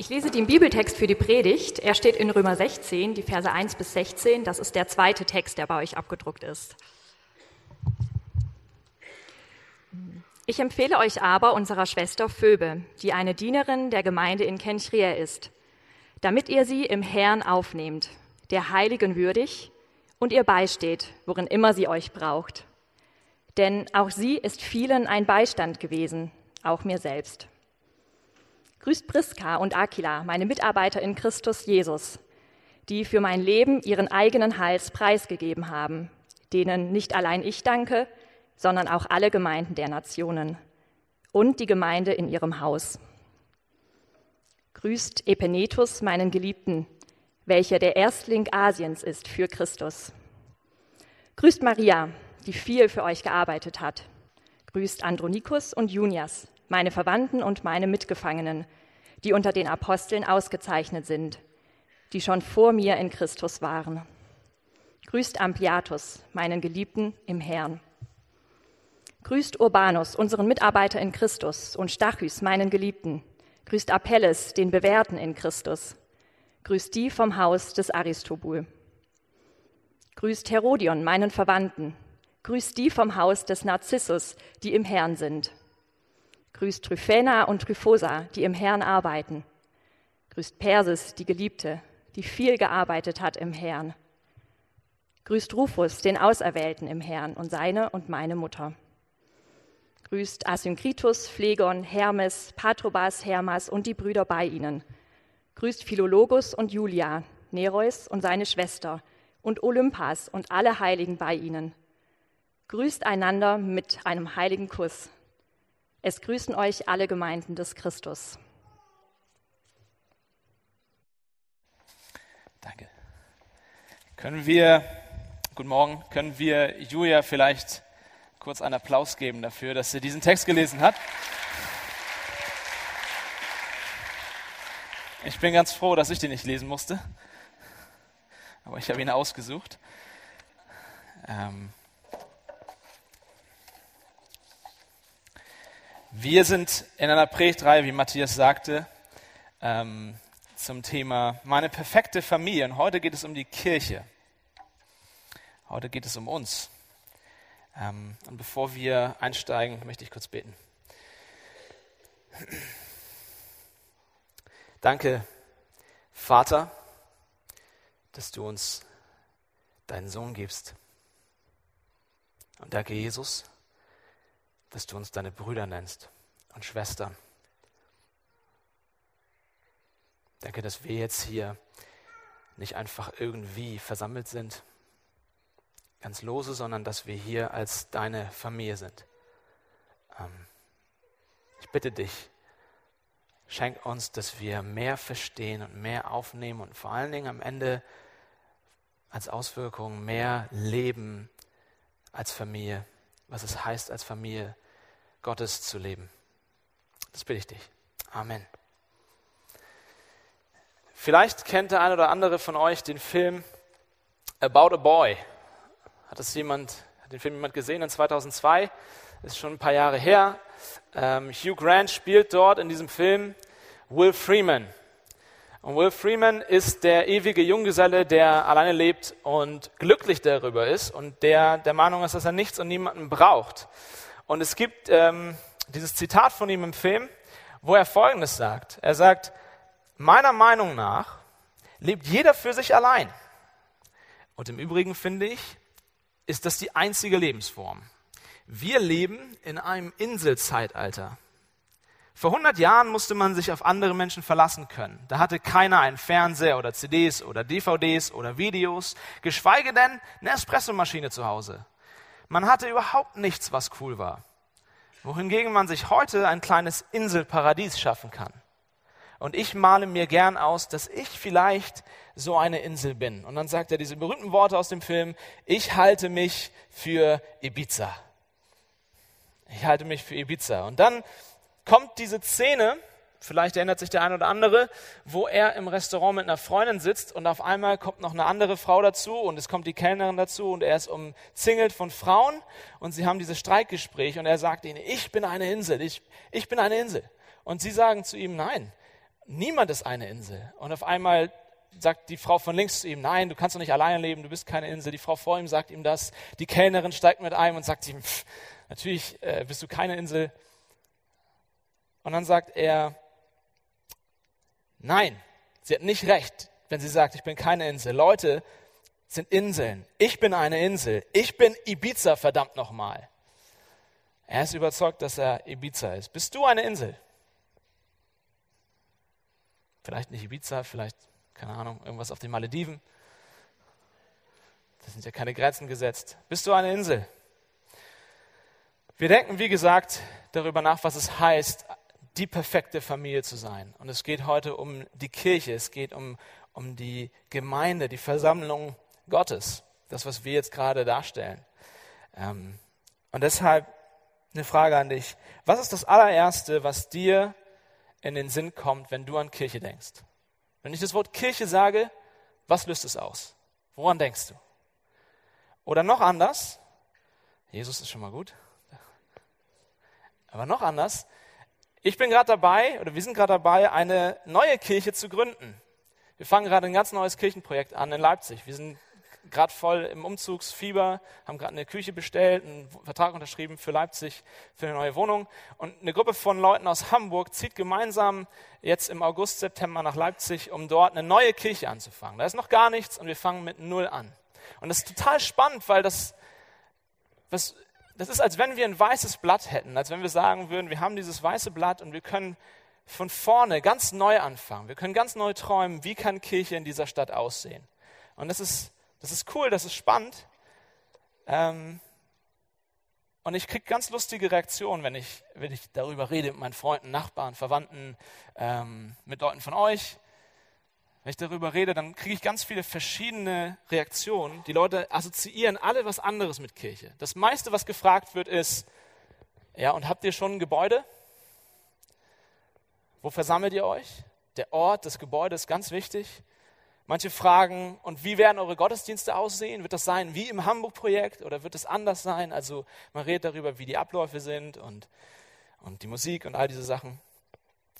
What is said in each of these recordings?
Ich lese den Bibeltext für die Predigt. Er steht in Römer 16, die Verse 1 bis 16. Das ist der zweite Text, der bei euch abgedruckt ist. Ich empfehle euch aber unserer Schwester Phoebe, die eine Dienerin der Gemeinde in Kenchria ist, damit ihr sie im Herrn aufnehmt, der Heiligen würdig, und ihr beisteht, worin immer sie euch braucht. Denn auch sie ist vielen ein Beistand gewesen, auch mir selbst. Grüßt Priska und Aquila, meine Mitarbeiter in Christus Jesus, die für mein Leben ihren eigenen Hals preisgegeben haben, denen nicht allein ich danke, sondern auch alle Gemeinden der Nationen und die Gemeinde in ihrem Haus. Grüßt Epenetus, meinen Geliebten, welcher der Erstling Asiens ist für Christus. Grüßt Maria, die viel für euch gearbeitet hat. Grüßt Andronikus und Junias, meine Verwandten und meine Mitgefangenen, die unter den Aposteln ausgezeichnet sind, die schon vor mir in Christus waren. Grüßt Ampliatus, meinen Geliebten im Herrn. Grüßt Urbanus, unseren Mitarbeiter in Christus, und Stachys, meinen Geliebten. Grüßt Apelles, den Bewährten in Christus. Grüßt die vom Haus des Aristobul. Grüßt Herodion, meinen Verwandten. Grüßt die vom Haus des Narzissus, die im Herrn sind. Grüßt Tryphena und Tryphosa, die im Herrn arbeiten. Grüßt Persis, die Geliebte, die viel gearbeitet hat im Herrn. Grüßt Rufus, den Auserwählten im Herrn und seine und meine Mutter. Grüßt Asynkritus, Phlegon, Hermes, Patrobas, Hermas und die Brüder bei ihnen. Grüßt Philologus und Julia, Nereus und seine Schwester und Olympas und alle Heiligen bei ihnen. Grüßt einander mit einem heiligen Kuss. Es grüßen euch alle Gemeinden des Christus. Danke. Können wir, guten Morgen, können wir Julia vielleicht kurz einen Applaus geben dafür, dass sie diesen Text gelesen hat? Ich bin ganz froh, dass ich den nicht lesen musste, aber ich habe ihn ausgesucht. Ähm, Wir sind in einer Predigtreihe, wie Matthias sagte, ähm, zum Thema meine perfekte Familie. Und heute geht es um die Kirche. Heute geht es um uns. Ähm, und bevor wir einsteigen, möchte ich kurz beten. Danke, Vater, dass du uns deinen Sohn gibst. Und danke, Jesus, dass du uns deine Brüder nennst und Schwestern. Danke, dass wir jetzt hier nicht einfach irgendwie versammelt sind, ganz lose, sondern dass wir hier als deine Familie sind. Ähm, ich bitte dich, schenk uns, dass wir mehr verstehen und mehr aufnehmen und vor allen Dingen am Ende als Auswirkung mehr leben als Familie was es heißt, als Familie Gottes zu leben. Das bitte ich dich. Amen. Vielleicht kennt der eine oder andere von euch den Film About a Boy. Hat das jemand, hat den Film jemand gesehen in 2002? Ist schon ein paar Jahre her. Ähm, Hugh Grant spielt dort in diesem Film Will Freeman. Und Will Freeman ist der ewige Junggeselle, der alleine lebt und glücklich darüber ist und der der Meinung ist, dass er nichts und niemanden braucht. Und es gibt ähm, dieses Zitat von ihm im Film, wo er Folgendes sagt. Er sagt, meiner Meinung nach lebt jeder für sich allein. Und im Übrigen finde ich, ist das die einzige Lebensform. Wir leben in einem Inselzeitalter. Vor 100 Jahren musste man sich auf andere Menschen verlassen können. Da hatte keiner einen Fernseher oder CDs oder DVDs oder Videos, geschweige denn eine Espressomaschine zu Hause. Man hatte überhaupt nichts, was cool war. Wohingegen man sich heute ein kleines Inselparadies schaffen kann. Und ich male mir gern aus, dass ich vielleicht so eine Insel bin. Und dann sagt er diese berühmten Worte aus dem Film, ich halte mich für Ibiza. Ich halte mich für Ibiza. Und dann kommt diese Szene, vielleicht erinnert sich der eine oder andere, wo er im Restaurant mit einer Freundin sitzt und auf einmal kommt noch eine andere Frau dazu und es kommt die Kellnerin dazu und er ist umzingelt von Frauen und sie haben dieses Streikgespräch und er sagt ihnen, ich bin eine Insel, ich, ich bin eine Insel. Und sie sagen zu ihm, nein, niemand ist eine Insel. Und auf einmal sagt die Frau von links zu ihm, nein, du kannst doch nicht alleine leben, du bist keine Insel. Die Frau vor ihm sagt ihm das. Die Kellnerin steigt mit ein und sagt ihm, pff, natürlich äh, bist du keine Insel. Und dann sagt er, nein, sie hat nicht recht, wenn sie sagt, ich bin keine Insel. Leute sind Inseln. Ich bin eine Insel. Ich bin Ibiza, verdammt nochmal. Er ist überzeugt, dass er Ibiza ist. Bist du eine Insel? Vielleicht nicht Ibiza, vielleicht, keine Ahnung, irgendwas auf den Malediven. Da sind ja keine Grenzen gesetzt. Bist du eine Insel? Wir denken, wie gesagt, darüber nach, was es heißt, die perfekte Familie zu sein. Und es geht heute um die Kirche, es geht um, um die Gemeinde, die Versammlung Gottes, das, was wir jetzt gerade darstellen. Ähm, und deshalb eine Frage an dich. Was ist das allererste, was dir in den Sinn kommt, wenn du an Kirche denkst? Wenn ich das Wort Kirche sage, was löst es aus? Woran denkst du? Oder noch anders, Jesus ist schon mal gut, aber noch anders, ich bin gerade dabei, oder wir sind gerade dabei, eine neue Kirche zu gründen. Wir fangen gerade ein ganz neues Kirchenprojekt an in Leipzig. Wir sind gerade voll im Umzugsfieber, haben gerade eine Küche bestellt, einen Vertrag unterschrieben für Leipzig, für eine neue Wohnung. Und eine Gruppe von Leuten aus Hamburg zieht gemeinsam jetzt im August, September nach Leipzig, um dort eine neue Kirche anzufangen. Da ist noch gar nichts und wir fangen mit Null an. Und das ist total spannend, weil das, was, das ist, als wenn wir ein weißes Blatt hätten, als wenn wir sagen würden, wir haben dieses weiße Blatt und wir können von vorne ganz neu anfangen. Wir können ganz neu träumen, wie kann Kirche in dieser Stadt aussehen. Und das ist das ist cool, das ist spannend. Ähm, und ich kriege ganz lustige Reaktionen, wenn ich, wenn ich darüber rede mit meinen Freunden, Nachbarn, Verwandten, ähm, mit Leuten von euch. Wenn ich darüber rede, dann kriege ich ganz viele verschiedene Reaktionen. Die Leute assoziieren alle was anderes mit Kirche. Das meiste, was gefragt wird, ist, ja, und habt ihr schon ein Gebäude? Wo versammelt ihr euch? Der Ort, das Gebäude ist ganz wichtig. Manche fragen, und wie werden eure Gottesdienste aussehen? Wird das sein wie im Hamburg-Projekt oder wird es anders sein? Also man redet darüber, wie die Abläufe sind und, und die Musik und all diese Sachen.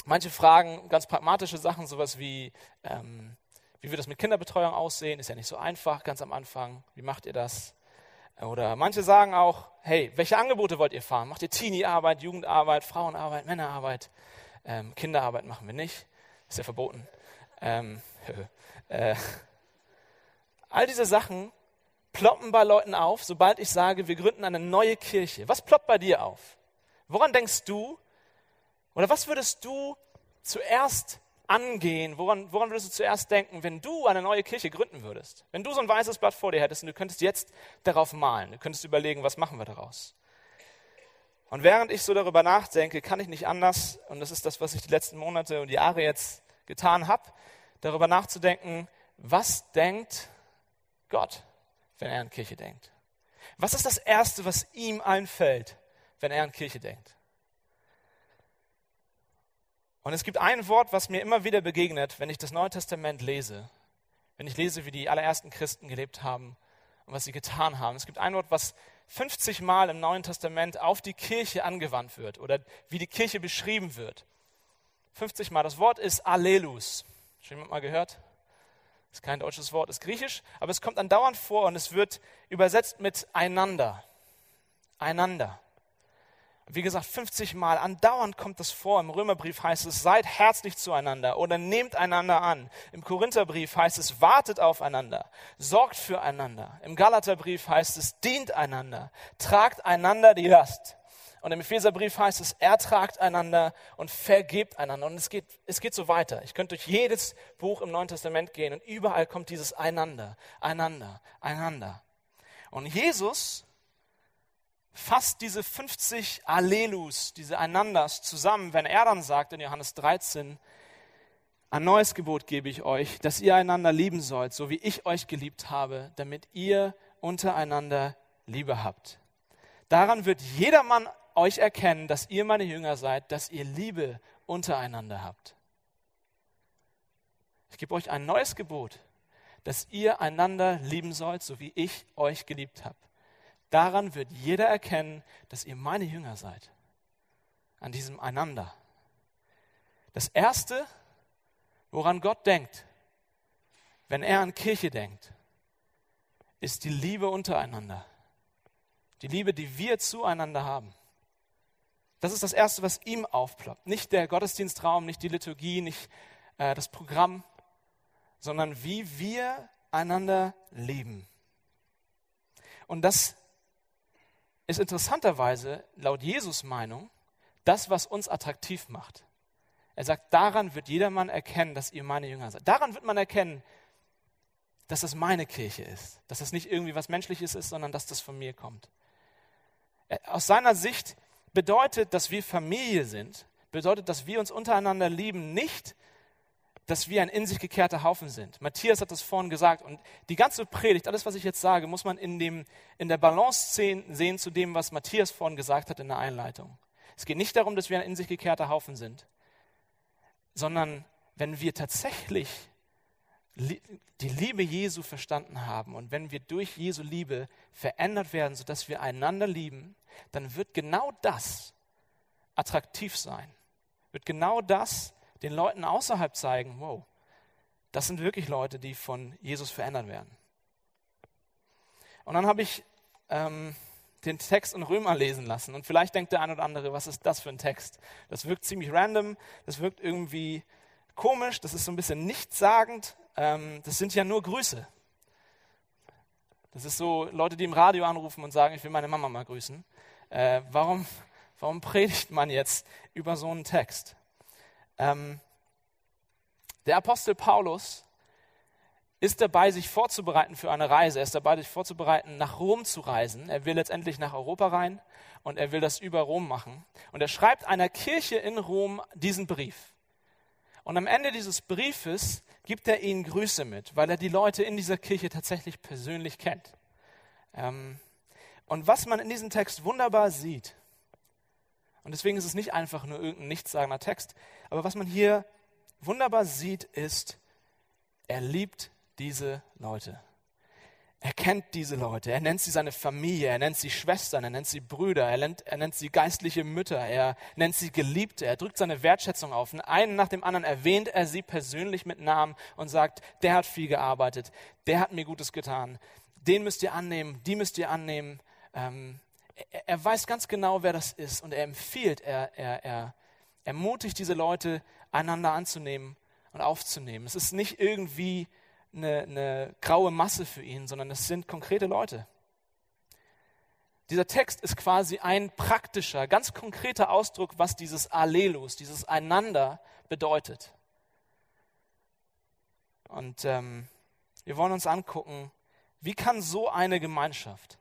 Manche fragen ganz pragmatische Sachen, sowas wie, ähm, wie wird das mit Kinderbetreuung aussehen? Ist ja nicht so einfach, ganz am Anfang. Wie macht ihr das? Oder manche sagen auch, hey, welche Angebote wollt ihr fahren? Macht ihr Teenie-Arbeit, Jugendarbeit, Frauenarbeit, Männerarbeit? Ähm, Kinderarbeit machen wir nicht, ist ja verboten. Ähm, Äh, all diese Sachen ploppen bei Leuten auf, sobald ich sage, wir gründen eine neue Kirche. Was ploppt bei dir auf? Woran denkst du? Oder was würdest du zuerst angehen? Woran, woran würdest du zuerst denken, wenn du eine neue Kirche gründen würdest? Wenn du so ein weißes Blatt vor dir hättest und du könntest jetzt darauf malen, du könntest überlegen, was machen wir daraus? Und während ich so darüber nachdenke, kann ich nicht anders, und das ist das, was ich die letzten Monate und Jahre jetzt getan habe, darüber nachzudenken, was denkt Gott, wenn er an Kirche denkt? Was ist das Erste, was ihm einfällt, wenn er an Kirche denkt? Und es gibt ein Wort, was mir immer wieder begegnet, wenn ich das Neue Testament lese, wenn ich lese, wie die allerersten Christen gelebt haben und was sie getan haben. Es gibt ein Wort, was 50 Mal im Neuen Testament auf die Kirche angewandt wird oder wie die Kirche beschrieben wird. 50 Mal. Das Wort ist Allelus. Schon jemand mal gehört? Ist kein deutsches Wort, ist griechisch, aber es kommt andauernd vor und es wird übersetzt mit einander. Einander. Wie gesagt, 50 Mal andauernd kommt das vor. Im Römerbrief heißt es, seid herzlich zueinander oder nehmt einander an. Im Korintherbrief heißt es, wartet aufeinander, sorgt füreinander. Im Galaterbrief heißt es, dient einander, tragt einander die Last. Und im Epheserbrief heißt es, ertragt einander und vergebt einander. Und es geht, es geht so weiter. Ich könnte durch jedes Buch im Neuen Testament gehen und überall kommt dieses einander, einander, einander. Und Jesus fasst diese 50 Allelus, diese Einanders zusammen, wenn er dann sagt in Johannes 13, ein neues Gebot gebe ich euch, dass ihr einander lieben sollt, so wie ich euch geliebt habe, damit ihr untereinander Liebe habt. Daran wird jedermann euch erkennen, dass ihr meine Jünger seid, dass ihr Liebe untereinander habt. Ich gebe euch ein neues Gebot, dass ihr einander lieben sollt, so wie ich euch geliebt habe. Daran wird jeder erkennen, dass ihr meine Jünger seid. An diesem einander. Das Erste, woran Gott denkt, wenn er an Kirche denkt, ist die Liebe untereinander. Die Liebe, die wir zueinander haben. Das ist das Erste, was ihm aufploppt. Nicht der Gottesdienstraum, nicht die Liturgie, nicht äh, das Programm, sondern wie wir einander lieben. Und das ist interessanterweise laut Jesus Meinung das, was uns attraktiv macht. Er sagt, daran wird jedermann erkennen, dass ihr meine Jünger seid. Daran wird man erkennen, dass das meine Kirche ist. Dass das nicht irgendwie was Menschliches ist, sondern dass das von mir kommt. Aus seiner Sicht bedeutet, dass wir Familie sind, bedeutet, dass wir uns untereinander lieben, nicht, dass wir ein in sich gekehrter Haufen sind. Matthias hat das vorhin gesagt und die ganze Predigt, alles, was ich jetzt sage, muss man in, dem, in der Balance sehen, zu dem, was Matthias vorhin gesagt hat in der Einleitung. Es geht nicht darum, dass wir ein in sich gekehrter Haufen sind, sondern wenn wir tatsächlich die Liebe Jesu verstanden haben und wenn wir durch Jesu Liebe verändert werden, sodass wir einander lieben, dann wird genau das attraktiv sein. Wird genau das den Leuten außerhalb zeigen, wow, das sind wirklich Leute, die von Jesus verändert werden. Und dann habe ich ähm, den Text in Römer lesen lassen. Und vielleicht denkt der eine oder andere, was ist das für ein Text? Das wirkt ziemlich random, das wirkt irgendwie komisch, das ist so ein bisschen nichtssagend. Ähm, das sind ja nur Grüße. Das ist so Leute, die im Radio anrufen und sagen, ich will meine Mama mal grüßen. Äh, warum, warum predigt man jetzt über so einen Text? Ähm, der Apostel Paulus ist dabei, sich vorzubereiten für eine Reise. Er ist dabei, sich vorzubereiten, nach Rom zu reisen. Er will letztendlich nach Europa rein und er will das über Rom machen. Und er schreibt einer Kirche in Rom diesen Brief. Und am Ende dieses Briefes gibt er ihnen Grüße mit, weil er die Leute in dieser Kirche tatsächlich persönlich kennt. Ähm, und was man in diesem Text wunderbar sieht, und deswegen ist es nicht einfach nur irgendein nichtssagender Text, aber was man hier wunderbar sieht, ist, er liebt diese Leute. Er kennt diese Leute, er nennt sie seine Familie, er nennt sie Schwestern, er nennt sie Brüder, er nennt, er nennt sie geistliche Mütter, er nennt sie Geliebte, er drückt seine Wertschätzung auf. Und einen nach dem anderen erwähnt er sie persönlich mit Namen und sagt, der hat viel gearbeitet, der hat mir Gutes getan, den müsst ihr annehmen, die müsst ihr annehmen. Ähm, er, weiß ganz genau, wer das ist und er empfiehlt, er, er, er ermutigt diese Leute, einander anzunehmen und aufzunehmen. Es ist nicht irgendwie eine, eine graue Masse für ihn, sondern es sind konkrete Leute. Dieser Text ist quasi ein praktischer, ganz konkreter Ausdruck, was dieses Allelus, dieses Einander bedeutet. Und ähm, wir wollen uns angucken, wie kann so eine Gemeinschaft,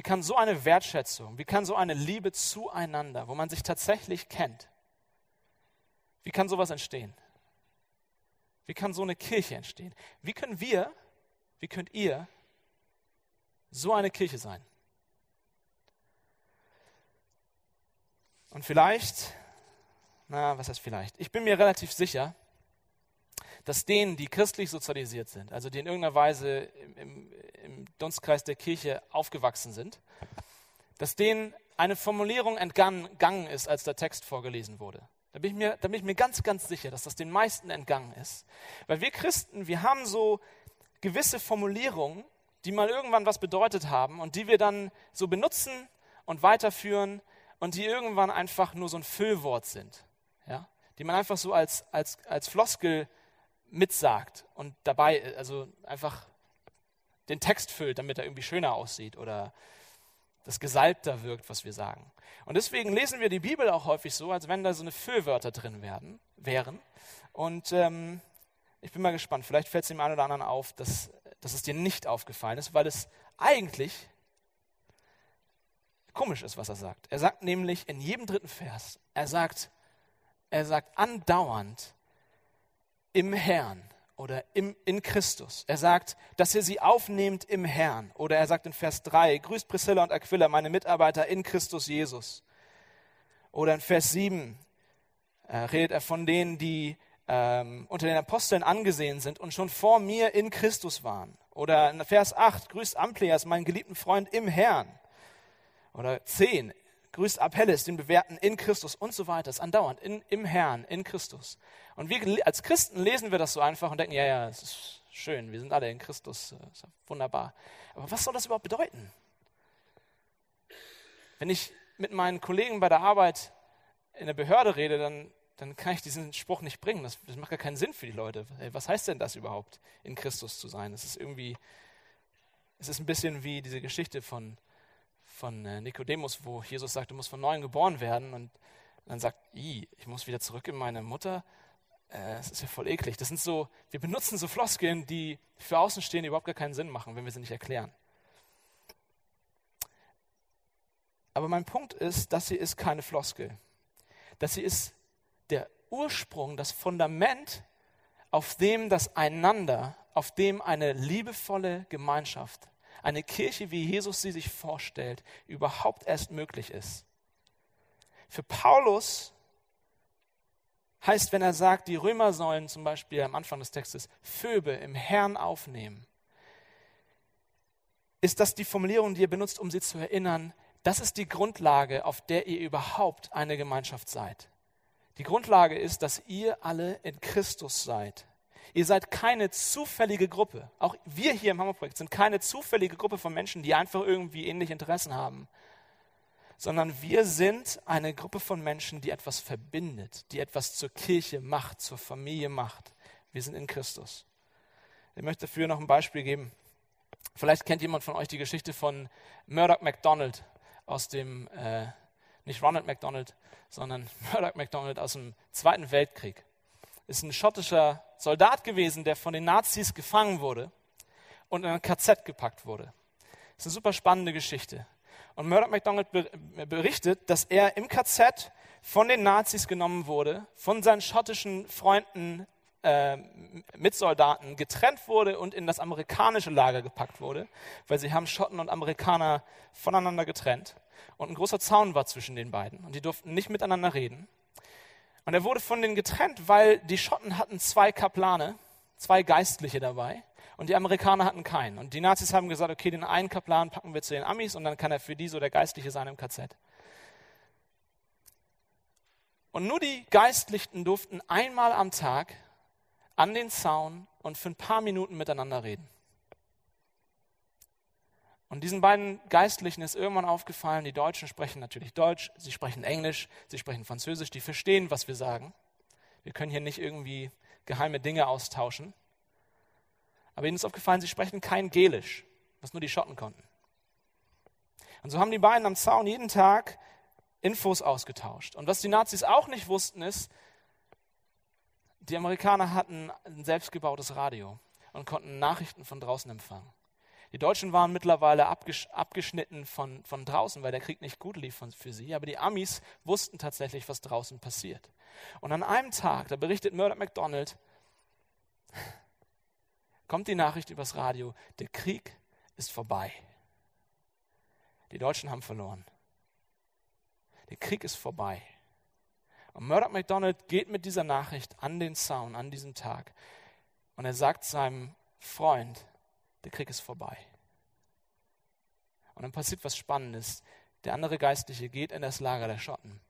wie kann so eine Wertschätzung, wie kann so eine Liebe zueinander, wo man sich tatsächlich kennt, wie kann sowas entstehen? Wie kann so eine Kirche entstehen? Wie können wir, wie könnt ihr so eine Kirche sein? Und vielleicht, na, was heißt vielleicht? Ich bin mir relativ sicher, dass denen, die christlich sozialisiert sind, also die in irgendeiner Weise im, im, im Dunstkreis der Kirche aufgewachsen sind, dass denen eine Formulierung entgangen ist, als der Text vorgelesen wurde. Da bin, ich mir, da bin ich mir ganz, ganz sicher, dass das den meisten entgangen ist. Weil wir Christen, wir haben so gewisse Formulierungen, die mal irgendwann was bedeutet haben und die wir dann so benutzen und weiterführen und die irgendwann einfach nur so ein Füllwort sind. Ja? Die man einfach so als, als, als Floskel mitsagt und dabei also einfach den Text füllt, damit er irgendwie schöner aussieht oder das gesalbter wirkt, was wir sagen. Und deswegen lesen wir die Bibel auch häufig so, als wenn da so eine Füllwörter drin werden, wären. Und ähm, ich bin mal gespannt, vielleicht fällt es dem einen oder anderen auf, dass, dass es dir nicht aufgefallen ist, weil es eigentlich komisch ist, was er sagt. Er sagt nämlich in jedem dritten Vers, er sagt, er sagt andauernd im Herrn oder im, in Christus. Er sagt, dass ihr sie aufnehmt im Herrn. Oder er sagt in Vers 3, grüßt Priscilla und Aquila, meine Mitarbeiter in Christus Jesus. Oder in Vers 7 äh, redet er von denen, die ähm, unter den Aposteln angesehen sind und schon vor mir in Christus waren. Oder in Vers 8, grüßt Amplias, meinen geliebten Freund im Herrn. Oder 10, grüßt Apelles, den Bewährten in Christus und so weiter. Das ist andauernd, in, im Herrn, in Christus. Und wir als Christen lesen wir das so einfach und denken, ja, ja, es ist schön, wir sind alle in Christus, äh, ist wunderbar. Aber was soll das überhaupt bedeuten? Wenn ich mit meinen Kollegen bei der Arbeit in der Behörde rede, dann, dann kann ich diesen Spruch nicht bringen. Das, das macht gar keinen Sinn für die Leute. Was heißt denn das überhaupt, in Christus zu sein? Das ist irgendwie, es ist ein bisschen wie diese Geschichte von, von äh, Nikodemus, wo Jesus sagt, du musst von neuem geboren werden. Und dann sagt, ich muss wieder zurück in meine Mutter. Äh, das ist ja voll eklig. Das sind so, wir benutzen so Floskeln, die für Außenstehende überhaupt gar keinen Sinn machen, wenn wir sie nicht erklären. Aber mein Punkt ist, dass sie ist keine Floskel. Dass sie ist der Ursprung, das Fundament, auf dem das Einander, auf dem eine liebevolle Gemeinschaft, eine Kirche, wie Jesus sie sich vorstellt, überhaupt erst möglich ist. Für Paulus heißt, wenn er sagt, die Römer sollen zum Beispiel am Anfang des Textes Phoebe im Herrn aufnehmen, ist das die Formulierung, die er benutzt, um sie zu erinnern, das ist die Grundlage, auf der ihr überhaupt eine Gemeinschaft seid. Die Grundlage ist, dass ihr alle in Christus seid. Ihr seid keine zufällige Gruppe. Auch wir hier im Hammerprojekt sind keine zufällige Gruppe von Menschen, die einfach irgendwie ähnliche Interessen haben. Sondern wir sind eine Gruppe von Menschen, die etwas verbindet, die etwas zur Kirche macht, zur Familie macht. Wir sind in Christus. Ich möchte dafür noch ein Beispiel geben. Vielleicht kennt jemand von euch die Geschichte von Murdoch MacDonald aus dem, äh, nicht Ronald MacDonald, sondern Murdoch MacDonald aus dem Zweiten Weltkrieg. Ist ein schottischer Soldat gewesen, der von den Nazis gefangen wurde und in ein KZ gepackt wurde. Das ist eine super spannende Geschichte. Und Murdoch MacDonald berichtet, dass er im KZ von den Nazis genommen wurde, von seinen schottischen Freunden äh, Mitsoldaten getrennt wurde und in das amerikanische Lager gepackt wurde, weil sie haben Schotten und Amerikaner voneinander getrennt. Und ein großer Zaun war zwischen den beiden und die durften nicht miteinander reden. Und er wurde von denen getrennt, weil die Schotten hatten zwei Kaplane, zwei Geistliche dabei und die Amerikaner hatten keinen. Und die Nazis haben gesagt, okay, den einen Kaplan packen wir zu den Amis und dann kann er für die so der Geistliche sein im KZ. Und nur die Geistlichen durften einmal am Tag an den Zaun und für ein paar Minuten miteinander reden. Und diesen beiden Geistlichen ist irgendwann aufgefallen, die Deutschen sprechen natürlich Deutsch, sie sprechen Englisch, sie sprechen Französisch, die verstehen, was wir sagen. Wir können hier nicht irgendwie geheime Dinge austauschen. Aber ihnen ist aufgefallen, sie sprechen kein Gelisch, was nur die Schotten konnten. Und so haben die beiden am Zaun jeden Tag Infos ausgetauscht. Und was die Nazis auch nicht wussten, ist, die Amerikaner hatten ein selbstgebautes Radio und konnten Nachrichten von draußen empfangen. Die Deutschen waren mittlerweile abgeschnitten von, von draußen, weil der Krieg nicht gut lief für sie. Aber die Amis wussten tatsächlich, was draußen passiert. Und an einem Tag, da berichtet Murdoch MacDonald, kommt die Nachricht übers Radio, der Krieg ist vorbei. Die Deutschen haben verloren. Der Krieg ist vorbei. Und Murdoch MacDonald geht mit dieser Nachricht an den Zaun an diesem Tag und er sagt seinem Freund, der Krieg ist vorbei. Und dann passiert was Spannendes. Der andere Geistliche geht in das Lager der Schotten.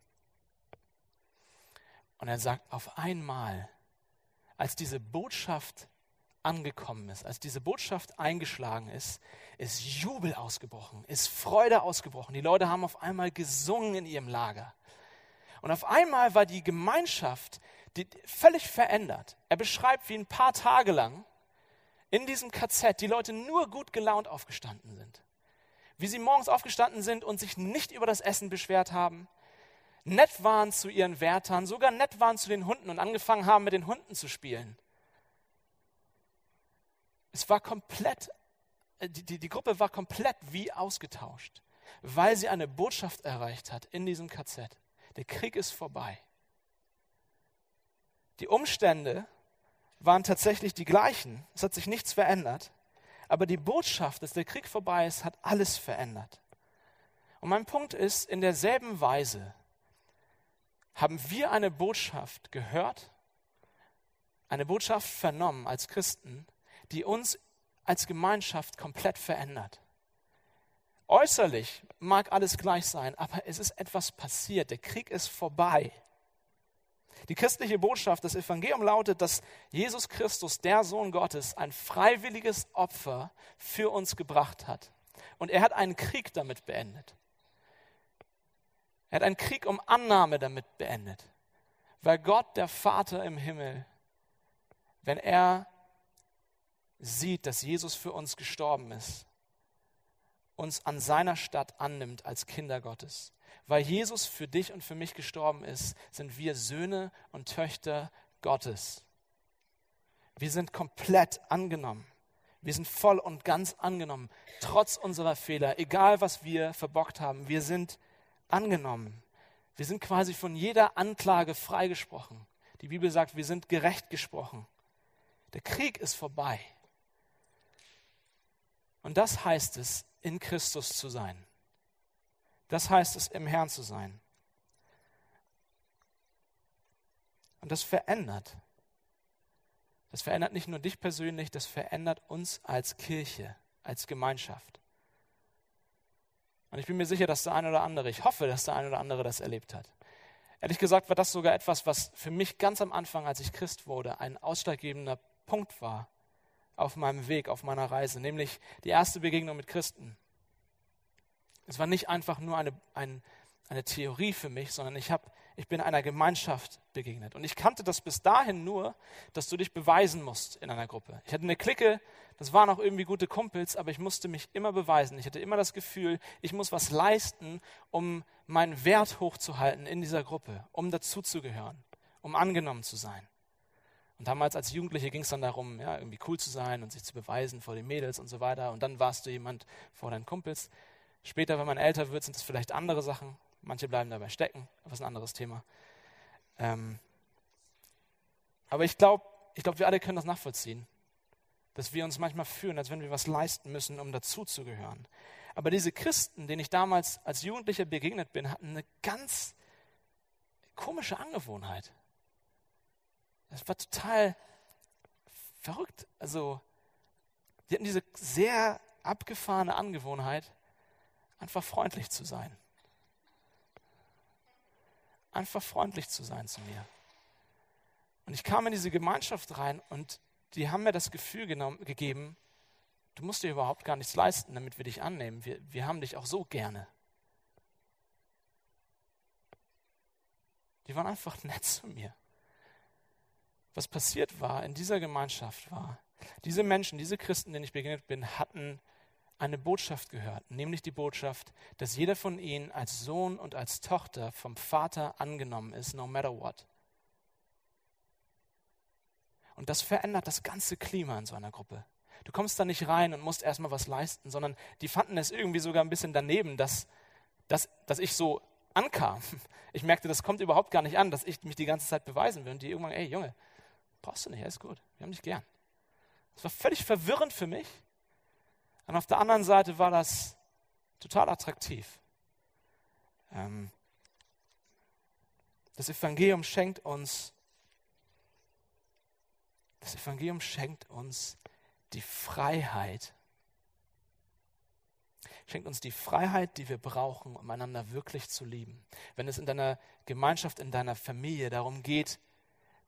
Und er sagt, auf einmal, als diese Botschaft angekommen ist, als diese Botschaft eingeschlagen ist, ist Jubel ausgebrochen, ist Freude ausgebrochen. Die Leute haben auf einmal gesungen in ihrem Lager. Und auf einmal war die Gemeinschaft die, völlig verändert. Er beschreibt, wie ein paar Tage lang in diesem KZ die Leute nur gut gelaunt aufgestanden sind. Wie sie morgens aufgestanden sind und sich nicht über das Essen beschwert haben, nett waren zu ihren Wärtern, sogar nett waren zu den Hunden und angefangen haben, mit den Hunden zu spielen. Es war komplett, äh, die, die, die Gruppe war komplett wie ausgetauscht, weil sie eine Botschaft erreicht hat in diesem KZ. Der Krieg ist vorbei. Die Umstände waren tatsächlich die gleichen. Es hat sich nichts verändert. Aber die Botschaft, dass der Krieg vorbei ist, hat alles verändert. Und mein Punkt ist, in derselben Weise haben wir eine Botschaft gehört, eine Botschaft vernommen als Christen, die uns als Gemeinschaft komplett verändert. Äußerlich mag alles gleich sein, aber es ist etwas passiert. Der Krieg ist vorbei. Die christliche Botschaft, das Evangelium lautet, dass Jesus Christus, der Sohn Gottes, ein freiwilliges Opfer für uns gebracht hat. Und er hat einen Krieg damit beendet. Er hat einen Krieg um Annahme damit beendet. Weil Gott, der Vater im Himmel, wenn er sieht, dass Jesus für uns gestorben ist, uns an seiner Stadt annimmt als Kinder Gottes. Weil Jesus für dich und für mich gestorben ist, sind wir Söhne und Töchter Gottes. Wir sind komplett angenommen. Wir sind voll und ganz angenommen, trotz unserer Fehler, egal was wir verbockt haben. Wir sind angenommen. Wir sind quasi von jeder Anklage freigesprochen. Die Bibel sagt, wir sind gerecht gesprochen. Der Krieg ist vorbei. Und das heißt es, in Christus zu sein. Das heißt es, im Herrn zu sein. Und das verändert. Das verändert nicht nur dich persönlich, das verändert uns als Kirche, als Gemeinschaft. Und ich bin mir sicher, dass der eine oder andere, ich hoffe, dass der eine oder andere das erlebt hat. Ehrlich gesagt war das sogar etwas, was für mich ganz am Anfang, als ich Christ wurde, ein ausschlaggebender Punkt war auf meinem Weg, auf meiner Reise, nämlich die erste Begegnung mit Christen. Es war nicht einfach nur eine, ein, eine Theorie für mich, sondern ich, hab, ich bin einer Gemeinschaft begegnet. Und ich kannte das bis dahin nur, dass du dich beweisen musst in einer Gruppe. Ich hatte eine Clique, das waren auch irgendwie gute Kumpels, aber ich musste mich immer beweisen. Ich hatte immer das Gefühl, ich muss was leisten, um meinen Wert hochzuhalten in dieser Gruppe, um dazuzugehören, um angenommen zu sein. Und damals als Jugendliche ging es dann darum, ja, irgendwie cool zu sein und sich zu beweisen vor den Mädels und so weiter. Und dann warst du jemand vor deinen Kumpels. Später, wenn man älter wird, sind es vielleicht andere Sachen. Manche bleiben dabei stecken, aber ist ein anderes Thema. Ähm aber ich glaube, ich glaub, wir alle können das nachvollziehen, dass wir uns manchmal fühlen, als wenn wir was leisten müssen, um dazuzugehören. Aber diese Christen, denen ich damals als Jugendlicher begegnet bin, hatten eine ganz komische Angewohnheit. Das war total verrückt. Also, die hatten diese sehr abgefahrene Angewohnheit, einfach freundlich zu sein. Einfach freundlich zu sein zu mir. Und ich kam in diese Gemeinschaft rein und die haben mir das Gefühl genommen, gegeben, du musst dir überhaupt gar nichts leisten, damit wir dich annehmen. Wir, wir haben dich auch so gerne. Die waren einfach nett zu mir was passiert war in dieser Gemeinschaft war, diese Menschen, diese Christen, denen ich begegnet bin, hatten eine Botschaft gehört, nämlich die Botschaft, dass jeder von ihnen als Sohn und als Tochter vom Vater angenommen ist, no matter what. Und das verändert das ganze Klima in so einer Gruppe. Du kommst da nicht rein und musst erstmal was leisten, sondern die fanden es irgendwie sogar ein bisschen daneben, dass, dass, dass ich so ankam. Ich merkte, das kommt überhaupt gar nicht an, dass ich mich die ganze Zeit beweisen will. Und die irgendwann, ey Junge, Brauchst du nicht, alles gut. Wir haben dich gern. Das war völlig verwirrend für mich. Und auf der anderen Seite war das total attraktiv. Ähm, das Evangelium schenkt uns, das Evangelium schenkt uns die Freiheit, schenkt uns die Freiheit, die wir brauchen, um einander wirklich zu lieben. Wenn es in deiner Gemeinschaft, in deiner Familie darum geht,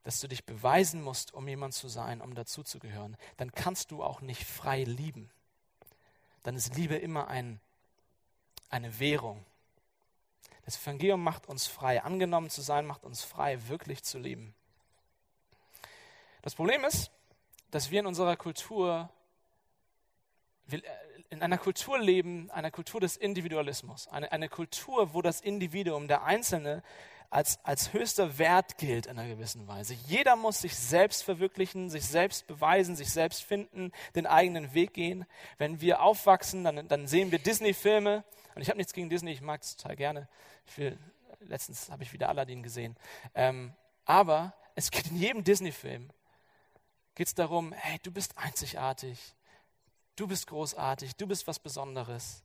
dass du dich beweisen musst, um jemand zu sein, um dazuzugehören, dann kannst du auch nicht frei lieben. Dann ist Liebe immer ein, eine Währung. Das Evangelium macht uns frei. Angenommen zu sein, macht uns frei, wirklich zu lieben. Das Problem ist, dass wir in unserer Kultur, in einer Kultur leben, einer Kultur des Individualismus, eine, eine Kultur, wo das Individuum, der Einzelne, als, als höchster Wert gilt in einer gewissen Weise. Jeder muss sich selbst verwirklichen, sich selbst beweisen, sich selbst finden, den eigenen Weg gehen. Wenn wir aufwachsen, dann, dann sehen wir Disney-Filme. Und ich habe nichts gegen Disney, ich mag es total gerne. Will, letztens habe ich wieder Aladdin gesehen. Ähm, aber es geht in jedem Disney-Film geht es darum, hey, du bist einzigartig, du bist großartig, du bist was Besonderes.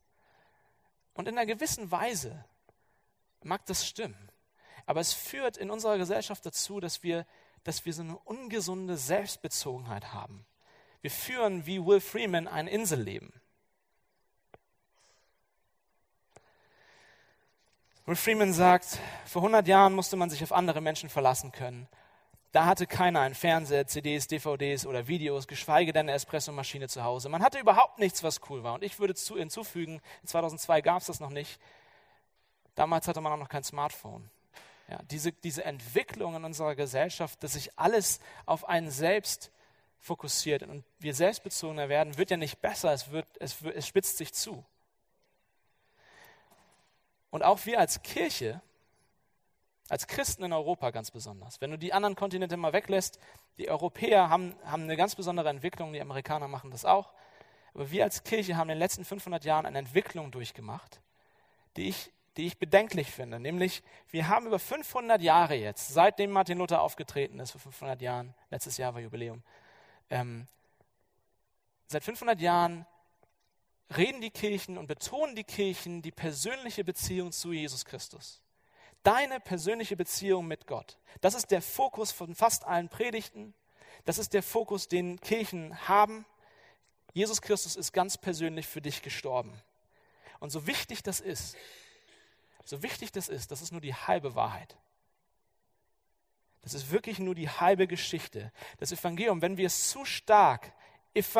Und in einer gewissen Weise mag das stimmen. Aber es führt in unserer Gesellschaft dazu, dass wir, dass wir so eine ungesunde Selbstbezogenheit haben. Wir führen wie Will Freeman ein Inselleben. Und Freeman sagt, vor 100 Jahren musste man sich auf andere Menschen verlassen können. Da hatte keiner einen Fernseher, CDs, DVDs oder Videos, geschweige denn eine Espressomaschine zu Hause. Man hatte überhaupt nichts, was cool war. Und ich würde hinzufügen, 2002 gab es das noch nicht. Damals hatte man auch noch kein Smartphone. Ja, diese, diese Entwicklung in unserer Gesellschaft, dass sich alles auf einen selbst fokussiert und wir selbstbezogener werden, wird ja nicht besser, es, wird, es, es spitzt sich zu. Und auch wir als Kirche, als Christen in Europa ganz besonders, wenn du die anderen Kontinente mal weglässt, die Europäer haben, haben eine ganz besondere Entwicklung, die Amerikaner machen das auch, aber wir als Kirche haben in den letzten 500 Jahren eine Entwicklung durchgemacht, die ich, die ich bedenklich finde. Nämlich, wir haben über 500 Jahre jetzt, seitdem Martin Luther aufgetreten ist, vor 500 Jahren, letztes Jahr war Jubiläum, ähm, seit 500 Jahren reden die Kirchen und betonen die Kirchen die persönliche Beziehung zu Jesus Christus. Deine persönliche Beziehung mit Gott. Das ist der Fokus von fast allen Predigten. Das ist der Fokus, den Kirchen haben. Jesus Christus ist ganz persönlich für dich gestorben. Und so wichtig das ist, so wichtig das ist, das ist nur die halbe Wahrheit. Das ist wirklich nur die halbe Geschichte. Das Evangelium, wenn wir es zu stark